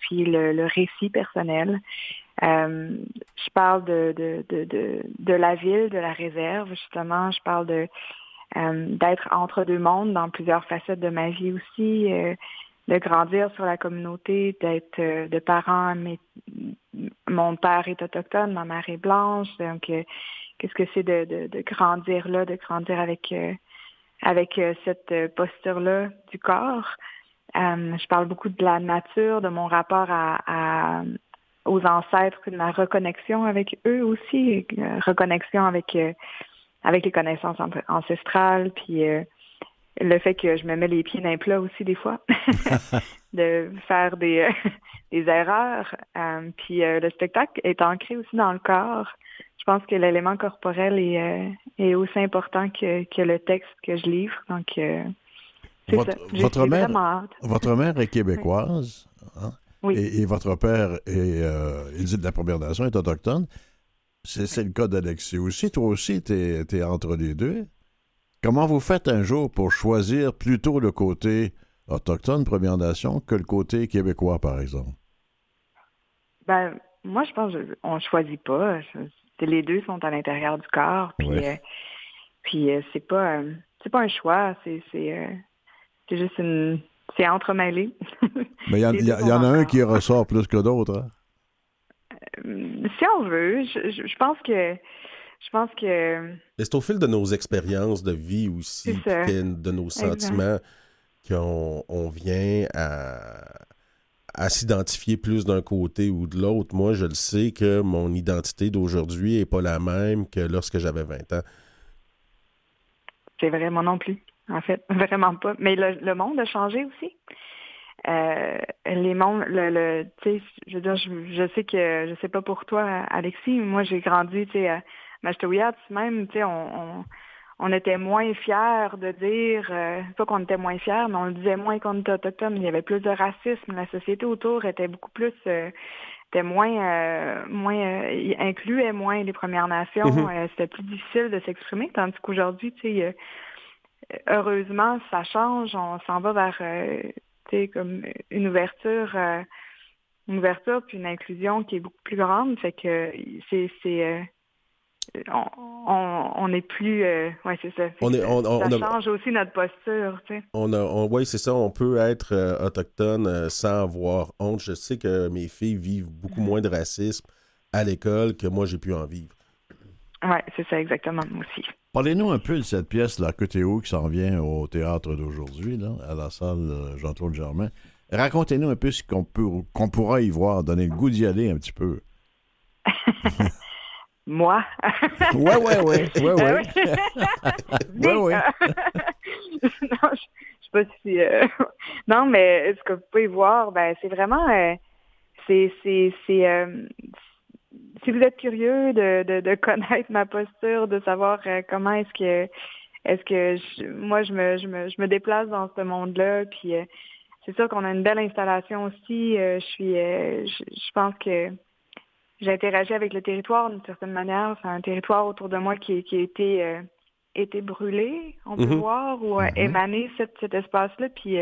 puis le, le récit personnel. Euh, je parle de, de, de, de, de la ville, de la réserve, justement. Je parle de euh, d'être entre deux mondes dans plusieurs facettes de ma vie aussi, euh, de grandir sur la communauté, d'être de parents. Mes, mon père est autochtone, ma mère est blanche, donc qu'est-ce que c'est de, de, de grandir là, de grandir avec euh, avec euh, cette euh, posture-là du corps. Euh, je parle beaucoup de la nature, de mon rapport à, à- aux ancêtres, de ma reconnexion avec eux aussi, reconnexion avec avec les connaissances an- ancestrales, puis euh, le fait que je me mets les pieds dans les plats aussi des fois, de faire des euh, des erreurs. Euh, puis euh, le spectacle est ancré aussi dans le corps. Je pense que l'élément corporel est, euh, est aussi important que, que le texte que je livre. Donc, c'est Votre- ça. Votre mère-. Votre mère est québécoise. hein? Oui. Et, et votre père est, il dit de la Première Nation, est autochtone. C'est c'est le cas d'Alexis aussi. Toi aussi, tu es, entre les deux. Comment vous faites un jour pour choisir plutôt le côté autochtone, Première Nation, que le côté québécois, par exemple? Ben, moi, je pense qu'on choisit pas. Les deux sont à l'intérieur du corps. Puis, Ouais. euh, puis euh, c'est pas, euh, c'est pas un choix. C'est, c'est, c'est juste une, c'est entremêlé. Mais il y, en- y a- y en un qui ressort plus que d'autres. hein? Si on veut, je pense que, je pense que, Mais c'est au fil de nos expériences de vie aussi, de nos sentiments, qu'on on vient à, à s'identifier plus d'un côté ou de l'autre. Moi, je le sais que mon identité d'aujourd'hui n'est pas la même que lorsque j'avais 20 ans. c'est vraiment non plus. En fait, vraiment pas. Mais le, le monde a changé aussi. euh, les mondes, le, le tu sais, je veux dire, je, je, sais que, je sais pas pour toi, Alexis, moi j'ai grandi, tu sais, à Machtouyat, même, tu sais, on, on, on, était moins fiers de dire, euh, pas qu'on était moins fiers, mais on le disait moins qu'on était autochtone, il y avait plus de racisme, la société autour était beaucoup plus, euh, était moins, euh, moins euh, incluait moins les Premières Nations, Mhm. c'était plus difficile de s'exprimer, tandis qu'aujourd'hui, tu sais, heureusement, ça change, on s'en va vers comme une ouverture, euh, une ouverture puis une inclusion qui est beaucoup plus grande. Fait que c'est, c'est euh, on, on, on, est plus, euh, ouais, c'est ça. On est, on, on, ça on change a, aussi notre posture, tu sais. On a, on, oui, c'est ça. On peut être euh, autochtone euh, sans avoir honte. Je sais que mes filles vivent beaucoup moins de racisme à l'école que moi j'ai pu en vivre. Oui, c'est ça exactement, moi aussi. Parlez-nous un peu de cette pièce, la Côté-Haut, qui s'en vient au théâtre d'aujourd'hui, là, à la salle euh, Jean-Claude Germain. Racontez-nous un peu ce qu'on peut, qu'on pourra y voir, donner le goût d'y aller un petit peu. Moi? ouais, ouais, ouais. ouais, ouais. ouais, ouais. non, je, je sais pas si... Euh... Non, mais ce que vous pouvez voir, ben, c'est vraiment... Euh, c'est... c'est, c'est euh, si vous êtes curieux de, de, de, connaître ma posture, de savoir comment est-ce que est-ce que je, moi je me, je me je me déplace dans ce monde-là, puis c'est sûr qu'on a une belle installation aussi. Je suis je, je, pense que j'interagis avec le territoire d'une certaine manière. C'est un territoire autour de moi qui, qui a été été brûlé, on peut Mhm. voir, ou Mhm. émané cet, cet espace-là. Puis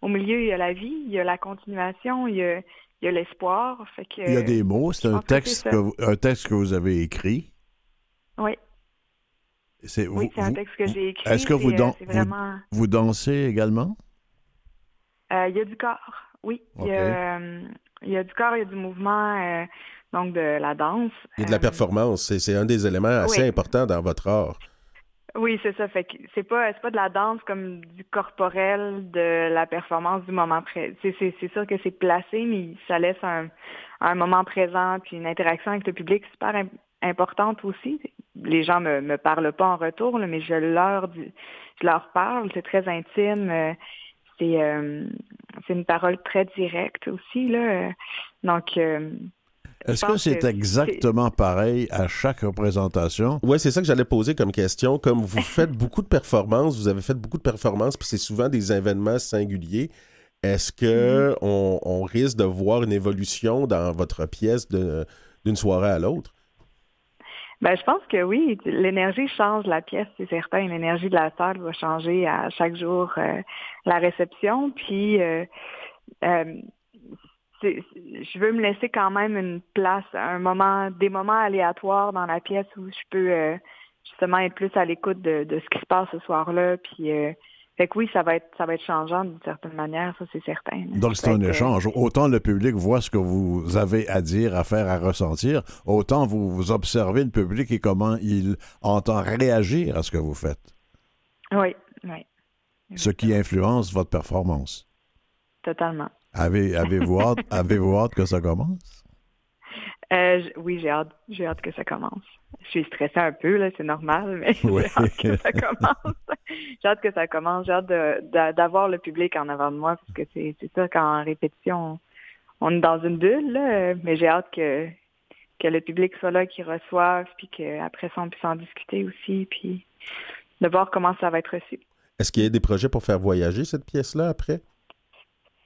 au milieu, il y a la vie, il y a la continuation, il y a il y a l'espoir. Il y a des mots. C'est un texte, que un texte que vous avez écrit. Oui. C'est, oui, c'est un texte que j'ai écrit. Est-ce que vous, dan- vraiment... vous, vous dansez également? Euh, il y a du corps, oui. Il, y a, euh, il y a du corps, il y a du mouvement, euh, donc de la danse. Et de la performance. C'est, c'est un des éléments assez oui. importants dans votre art. Oui, c'est ça. Fait que c'est pas c'est pas de la danse comme du corporel, de la performance du moment présent. C'est, sûr que c'est placé, mais ça laisse un, un moment présent puis une interaction avec le public super im- importante aussi. Les gens me, me parlent pas en retour, là, mais je leur dis, je leur parle. C'est très intime. euh, c'est euh, c'est une parole très directe aussi là. Donc euh, Est-ce que c'est que exactement pareil à chaque représentation? Oui, c'est ça que j'allais poser comme question. Comme vous faites beaucoup de performances, vous avez fait beaucoup de performances, puis c'est souvent des événements singuliers. Est-ce que on, on risque de voir une évolution dans votre pièce d'une soirée à l'autre? Ben, je pense que oui. L'énergie change la pièce, c'est certain. L'énergie de la salle va changer à chaque jour euh, la réception. Puis, euh, euh, je veux me laisser quand même une place, un moment, des moments aléatoires dans la pièce où je peux euh, justement être plus à l'écoute de, de ce qui se passe ce soir-là. Puis, euh, fait que oui, ça va être, ça va être changeant d'une certaine manière, ça c'est certain. Donc, c'est un être, euh, échange. Autant le public voit ce que vous avez à dire, à faire, à ressentir, autant vous, vous observez le public et comment il entend réagir à ce que vous faites, Oui, oui, ce qui influence votre performance. totalement. Avez, avez-vous hâte, avez-vous hâte que ça commence? Euh, j- oui, j'ai hâte, j'ai hâte que ça commence. Je suis stressée un peu, là, c'est normal, mais Oui. j'ai hâte que ça commence. j'ai hâte que ça commence. J'ai hâte de- de- d'avoir le public en avant de moi, parce que c'est c'est ça, quand en répétition, on est dans une bulle, là, mais j'ai hâte que, que le public soit là, qu'il reçoive, puis qu'après ça, on puisse en discuter aussi, puis de voir comment ça va être reçu. Est-ce qu'il y a des projets pour faire voyager cette pièce-là après?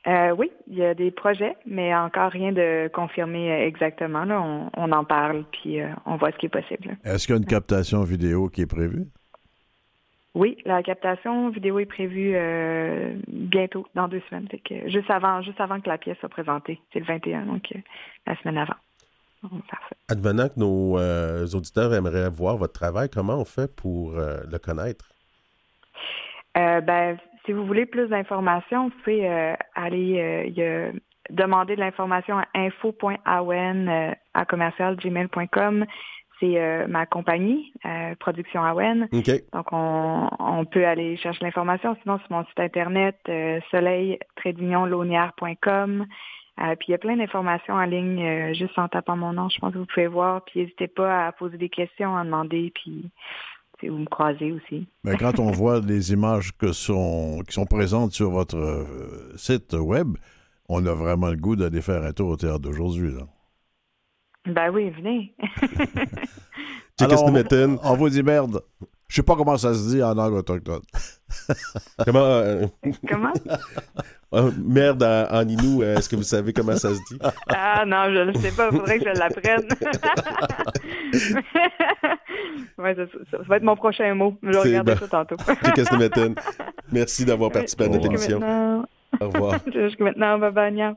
Euh, oui, il y a des projets, mais encore rien de confirmé euh, exactement. Là. On, on en parle, puis euh, on voit ce qui est possible. Est-ce qu'il y a une captation vidéo qui est prévue? Oui, la captation vidéo est prévue euh, bientôt, dans deux semaines. Fait que juste avant, juste avant que la pièce soit présentée. C'est le 21, donc euh, la semaine avant. On va faire ça. Advenant que nos euh, auditeurs aimeraient voir votre travail, comment on fait pour euh, le connaître? Euh, ben, si vous voulez plus d'informations, vous pouvez euh, aller euh, y demander de l'information à info.awen euh, à commercialgmail.com. C'est euh, ma compagnie, euh, Production Awen. OK. Donc, on, on peut aller chercher l'information. Sinon, sur mon site internet, euh, soleil-launière.com. Euh, puis, il y a plein d'informations en ligne, euh, juste en tapant mon nom. Je pense que vous pouvez voir. Puis, n'hésitez pas à poser des questions, à demander. Puis, si vous me croisez aussi. Mais quand on voit les images que sont, qui sont présentes sur votre euh, site web, on a vraiment le goût d'aller faire un tour au théâtre d'aujourd'hui. là. Ben oui, venez. Check Alors, Metten. On vous dit merde. Je sais pas comment ça se dit en langue autochtone. Comment. euh, Comment? euh, merde en, en Inou, euh, est-ce que vous savez comment ça se dit? Ah non, je ne sais pas, il faudrait que je l'apprenne. ouais, ça, ça- ça va être mon prochain mot. Je vais regarder bon. ça tantôt. Merci d'avoir participé à notre émission. Au revoir. Jusqu'à maintenant, bye bye,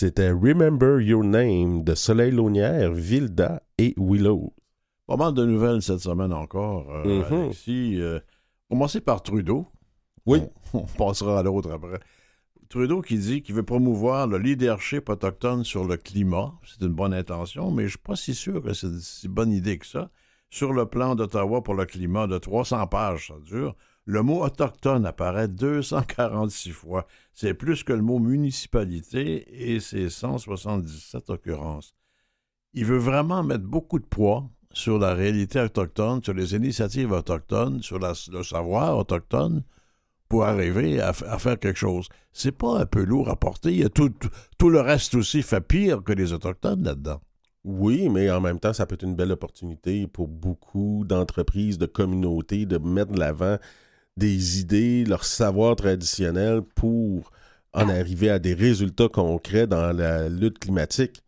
C'était Remember Your Name de Soleil Launière, Vilda et Willow. Pas mal de nouvelles cette semaine encore, euh, Mhm. Alexis. Euh, commencer par Trudeau. Oui. On, on passera à l'autre après. Trudeau qui dit qu'il veut promouvoir le leadership autochtone sur le climat. C'est une bonne intention, mais je ne suis pas si sûr que c'est une si bonne idée que ça. Sur le plan d'Ottawa pour le climat de 300 pages, ça dure, le mot autochtone apparaît 246 fois. C'est plus que le mot municipalité et c'est 177 occurrences. Il veut vraiment mettre beaucoup de poids sur la réalité autochtone, sur les initiatives autochtones, sur le savoir autochtone, pour arriver à, faire quelque chose. C'est pas un peu lourd à porter. Il y a tout, tout le reste aussi fait pire que les Autochtones là-dedans. Oui, mais en même temps, ça peut être une belle opportunité pour beaucoup d'entreprises, de communautés, de mettre de l'avant des idées, leur savoir traditionnel pour en arriver à des résultats concrets dans la lutte climatique.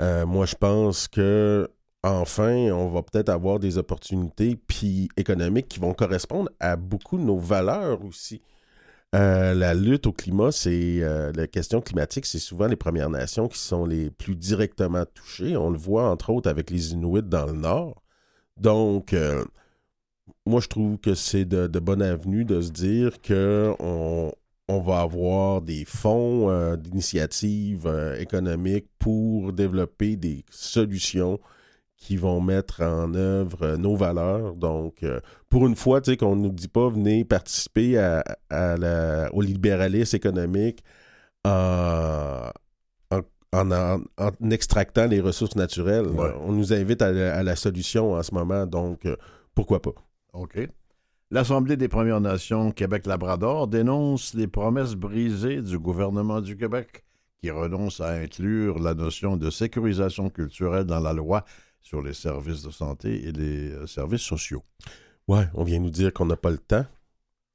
Euh, moi, je pense que enfin, on va peut-être avoir des opportunités puis économiques qui vont correspondre à beaucoup de nos valeurs aussi. Euh, la lutte au climat, c'est euh, la question climatique, c'est souvent les Premières Nations qui sont les plus directement touchées. On le voit entre autres avec les Inuits dans le Nord. Donc, moi, je trouve que c'est de, de bonne avenue de se dire qu'on on va avoir des fonds euh, d'initiatives euh, économiques pour développer des solutions qui vont mettre en œuvre euh, nos valeurs. Donc, euh, pour une fois, tu sais, qu'on ne nous dit pas venez participer à, à la- au libéralisme économique en, en, en- en- extractant les ressources naturelles. Ouais. On nous invite à, la- à la solution en ce moment, donc pourquoi pas? OK. L'Assemblée des Premières Nations Québec-Labrador dénonce les promesses brisées du gouvernement du Québec qui renonce à inclure la notion de sécurisation culturelle dans la loi sur les services de santé et les euh, services sociaux. Ouais, on vient nous dire qu'on n'a pas le temps.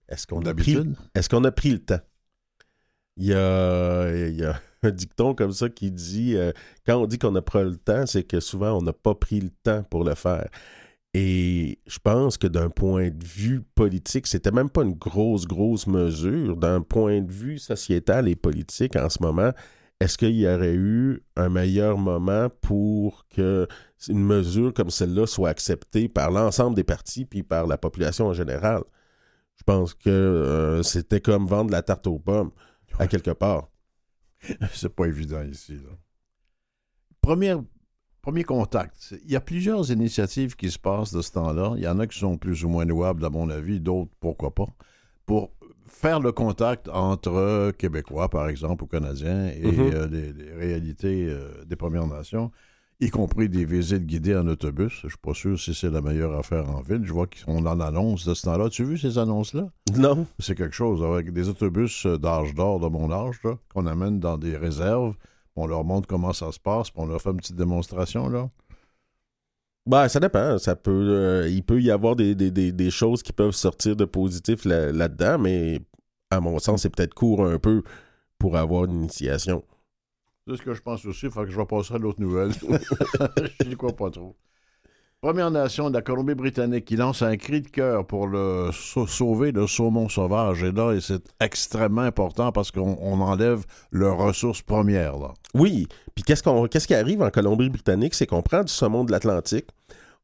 Est-ce qu'on a pris D'habitude, Est-ce qu'on a pris le temps? Il y a, il y a un dicton comme ça qui dit euh, quand on dit qu'on n'a pas le temps, c'est que souvent on n'a pas pris le temps pour le faire. Et je pense que d'un point de vue politique, c'était même pas une grosse, grosse mesure. D'un point de vue sociétal et politique en ce moment, est-ce qu'il y aurait eu un meilleur moment pour que une mesure comme celle-là soit acceptée par l'ensemble des partis puis par la population en général? Je pense que euh, c'était comme vendre la tarte aux pommes, à quelque part. c'est pas évident ici. là. Première- premier contact. Il y a plusieurs initiatives qui se passent de ce temps-là. Il y en a qui sont plus ou moins louables, à mon avis, d'autres, pourquoi pas, pour faire le contact entre Québécois, par exemple, ou Canadiens, et euh, les, les réalités euh, des Premières Nations, y compris des visites guidées en autobus. Je suis pas sûr si c'est la meilleure affaire en ville. Je vois qu'on en annonce de ce temps-là. Tu as vu ces annonces-là? Non? C'est quelque chose avec des autobus euh, d'âge d'or, de mon âge, qu'on amène dans des réserves. On leur montre comment ça se passe, puis on leur fait une petite démonstration. Là. Ben, ça dépend. Ça peut, euh, il peut y avoir des, des- des- des choses qui peuvent sortir de positif là- là-dedans, mais à mon sens, c'est peut-être court un peu pour avoir une initiation. C'est ce que je pense aussi. Fait que je vais passer à l'autre nouvelle. je n'y crois pas trop. Première Nation de la Colombie-Britannique qui lance un cri de cœur pour le sau- sauver le saumon sauvage. Et là, c'est extrêmement important parce qu'on on enlève leurs ressources premières. Là. Oui. Puis qu'est-ce, qu'on, qu'est-ce qui arrive en Colombie-Britannique? C'est qu'on prend du saumon de l'Atlantique,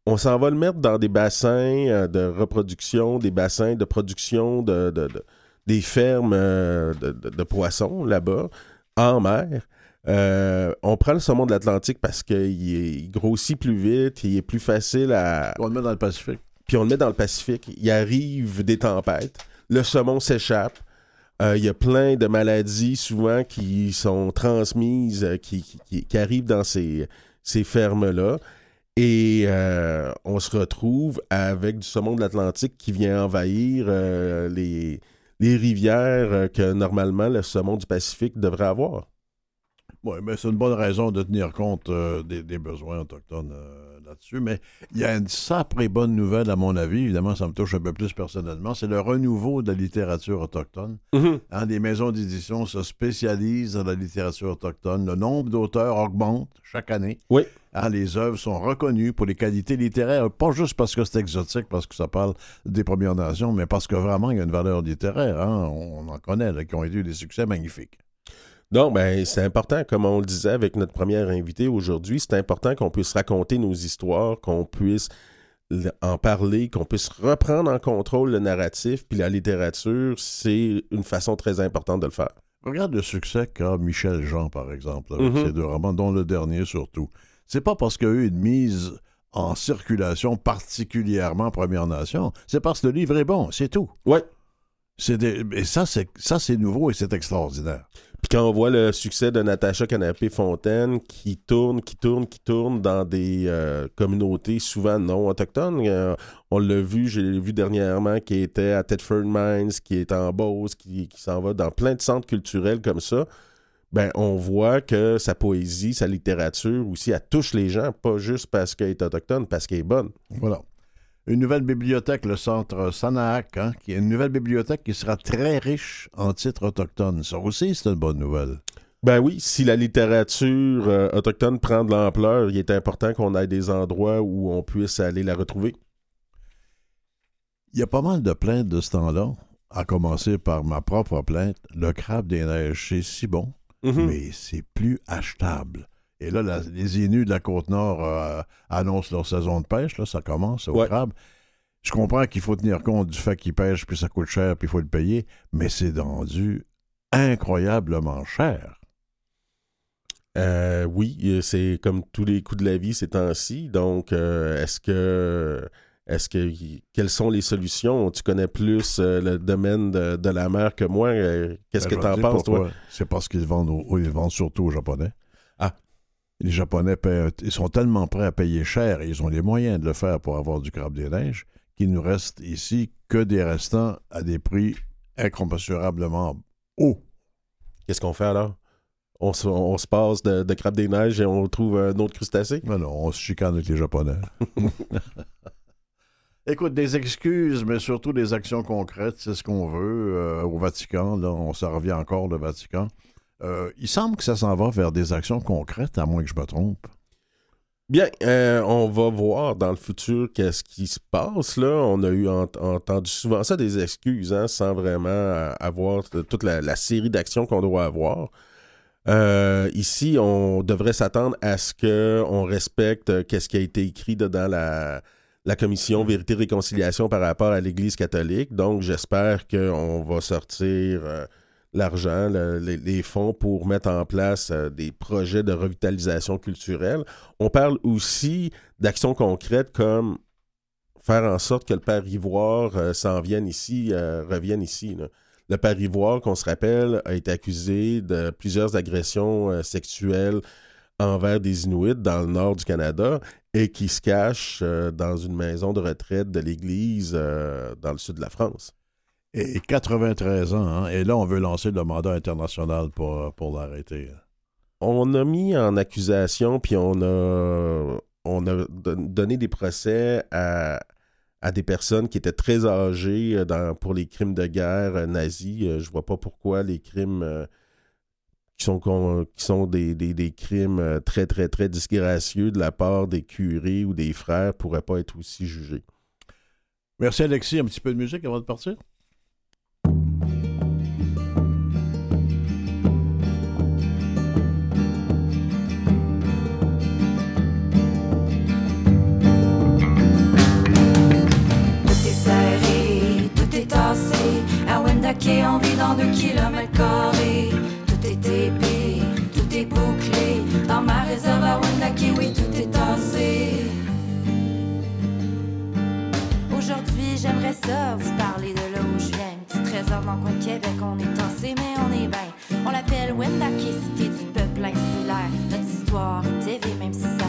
on s'en va le mettre dans des bassins euh, de reproduction, des bassins de production de, de- de- des fermes euh, de poissons là-bas, en mer. Euh, on prend le saumon de l'Atlantique parce qu'il il grossit plus vite, il est plus facile à, On le met dans le Pacifique. puis on le met dans le Pacifique. Il arrive des tempêtes, le saumon s'échappe. Euh, il y a plein de maladies souvent qui sont transmises, euh, qui, qui- qui- qui arrivent dans ces, ces fermes-là. Et euh, on se retrouve avec du saumon de l'Atlantique qui vient envahir les, les rivières que normalement le saumon du Pacifique devrait avoir. Oui, mais c'est une bonne raison de tenir compte euh, des, des besoins autochtones euh, là-dessus. Mais il y a une sacrée bonne nouvelle, à mon avis. Évidemment, ça me touche un peu plus personnellement. C'est le renouveau de la littérature autochtone. Hein, des maisons d'édition se spécialisent dans la littérature autochtone. Le nombre d'auteurs augmente chaque année. Oui. Hein, les œuvres sont reconnues pour les qualités littéraires, pas juste parce que c'est exotique, parce que ça parle des Premières Nations, mais parce que vraiment, il y a une valeur littéraire. hein. On, on en connaît, là, qui ont eu des succès magnifiques. Non, ben c'est important, comme on le disait avec notre première invité aujourd'hui, c'est important qu'on puisse raconter nos histoires, qu'on puisse en parler, qu'on puisse reprendre en contrôle le narratif, puis la littérature, c'est une façon très importante de le faire. Regarde le succès qu'a Michel Jean, par exemple, avec Mhm. ces deux romans, dont le dernier surtout. C'est pas parce qu'il y a eu une mise en circulation particulièrement Première Nation, c'est parce que le livre est bon, c'est tout. Ouais. Des- et ça, c'est ça, c'est nouveau et c'est extraordinaire. Puis quand on voit le succès de Natacha Canapé-Fontaine qui tourne, qui tourne, qui tourne dans des euh, communautés souvent non autochtones, euh, on l'a vu, j'ai vu dernièrement, qui était à Thetford Mines, qui est en Beauce, qui, qui s'en va dans plein de centres culturels comme ça. Ben, on voit que sa poésie, sa littérature aussi, elle touche les gens, pas juste parce qu'elle est autochtone, parce qu'elle est bonne. Voilà. Une nouvelle bibliothèque, le centre Sanaak, hein, qui est une nouvelle bibliothèque qui sera très riche en titres autochtones. Ça aussi, c'est une bonne nouvelle. Ben oui, si la littérature euh, autochtone prend de l'ampleur, il est important qu'on ait des endroits où on puisse aller la retrouver. Il y a pas mal de plaintes de ce temps-là, à commencer par ma propre plainte. Le crabe des neiges, c'est si bon, Mhm. mais c'est plus achetable. Et là, la- les Inuits de la Côte-Nord euh, annoncent leur saison de pêche. Là, ça commence au Ouais. crabe. Je comprends qu'il faut tenir compte du fait qu'ils pêchent, puis ça coûte cher, puis il faut le payer, mais c'est vendu incroyablement cher. Euh, oui, c'est comme tous les coups de la vie ces temps-ci. Donc, euh, est-ce que, est-ce que, quelles sont les solutions? Tu connais plus euh, le domaine de, de la mer que moi. Qu'est-ce Ben, que tu en penses, toi? C'est parce qu'ils vendent, au- ils vendent surtout aux Japonais. Les Japonais paient- ils sont tellement prêts à payer cher et ils ont les moyens de le faire pour avoir du crabe des neiges qu'il nous reste ici que des restants à des prix incommensurablement hauts. Qu'est-ce qu'on fait alors? On se, on se passe de, de crabe des neiges et on trouve un autre crustacé? Non, non, on se chicane avec les Japonais. Écoute, des excuses, mais surtout des actions concrètes, c'est ce qu'on veut. euh, au Vatican, là, on s'en revient encore, le Vatican. Euh, il semble que ça s'en va vers des actions concrètes, à moins que je me trompe. Bien, euh, on va voir dans le futur qu'est-ce qui se passe. Là, on a eu ent- entendu souvent ça des excuses, hein, sans vraiment euh, avoir toute la, série d'actions qu'on doit avoir. Ici, on devrait s'attendre à ce qu'on respecte qu'est-ce qui a été écrit dans la, commission Vérité et Réconciliation par rapport à l'Église catholique. Donc, j'espère qu'on va sortir l'argent, le- les, fonds pour mettre en place euh, des projets de revitalisation culturelle. On parle aussi d'actions concrètes comme faire en sorte que le père Ivoire euh, s'en vienne ici, euh, revienne ici. Le père Ivoire, qu'on se rappelle, a été accusé de plusieurs agressions sexuelles envers des Inuits dans le nord du Canada et qui se cache dans une maison de retraite de l'Église dans le sud de la France. Et 93 ans, hein, et là, on veut lancer le mandat international pour, pour l'arrêter. on a mis en accusation, puis on a, on a don- donné des procès à, à des personnes qui étaient très âgées euh, dans- pour les crimes de guerre euh, nazis. Euh, Je vois pas pourquoi les crimes qui sont, qui sont des, des- des crimes très, très, très disgracieux de la part des curés ou des frères pourraient pas être aussi jugés. Merci, Alexis. Un petit peu de musique avant de partir? Wendake, on vit dans deux kilomètres carrés. Tout est épais, tout est bouclé. Dans ma réserve à Wendake, oui, tout est tassé. Aujourd'hui, j'aimerais ça vous parler de là où je viens. Petit trésor dans le coin de Québec, on est tassé, mais on est bien. On l'appelle Wendake, cité du peuple insulaire. Notre histoire est TV, même si ça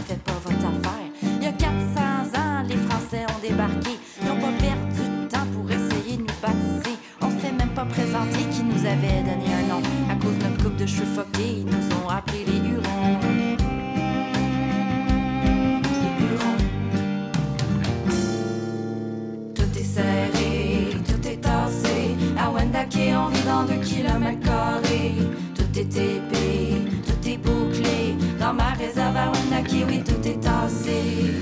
Tout est bouclé. Dans ma réserve à Wendake, oui, tout est tassé.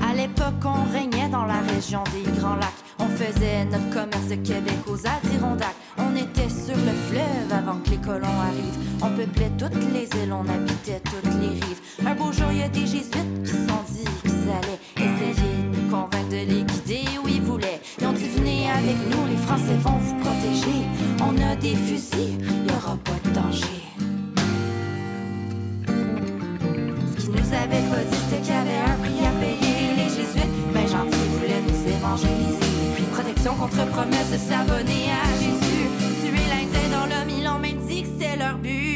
À l'époque, on régnait dans la région des Grands Lacs. On faisait notre commerce de Québec aux Adirondacks. On était sur le fleuve avant que les colons arrivent. On peuplait toutes les îles, on habitait toutes les rives. Un beau jour, il y a des jésuites qui sont dit qu'ils allaient essayer de nous convaincre de les guider avec nous, les Français vont vous protéger. On a des fusils, il n'y aura pas de danger. Ce qu'ils nous avaient pas dit, c'était qu'il y avait un prix à payer. Les Jésuites, ben gentils, voulaient nous évangéliser. Puis Protection contre promesse de s'abonner à Jésus. Tuer l'Indien dans l'homme, ben, ils l'ont même dit que c'était leur but.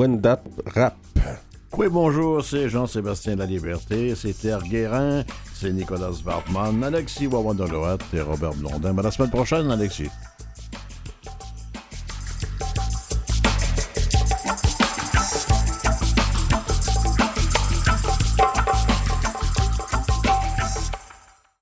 Rap. Oui, bonjour, c'est Jean-Sébastien Laliberté, c'est Terre Guérin, c'est Nicolas Wartman, Alexis Wawandoloat et Robert Blondin. À la semaine prochaine, Alexis.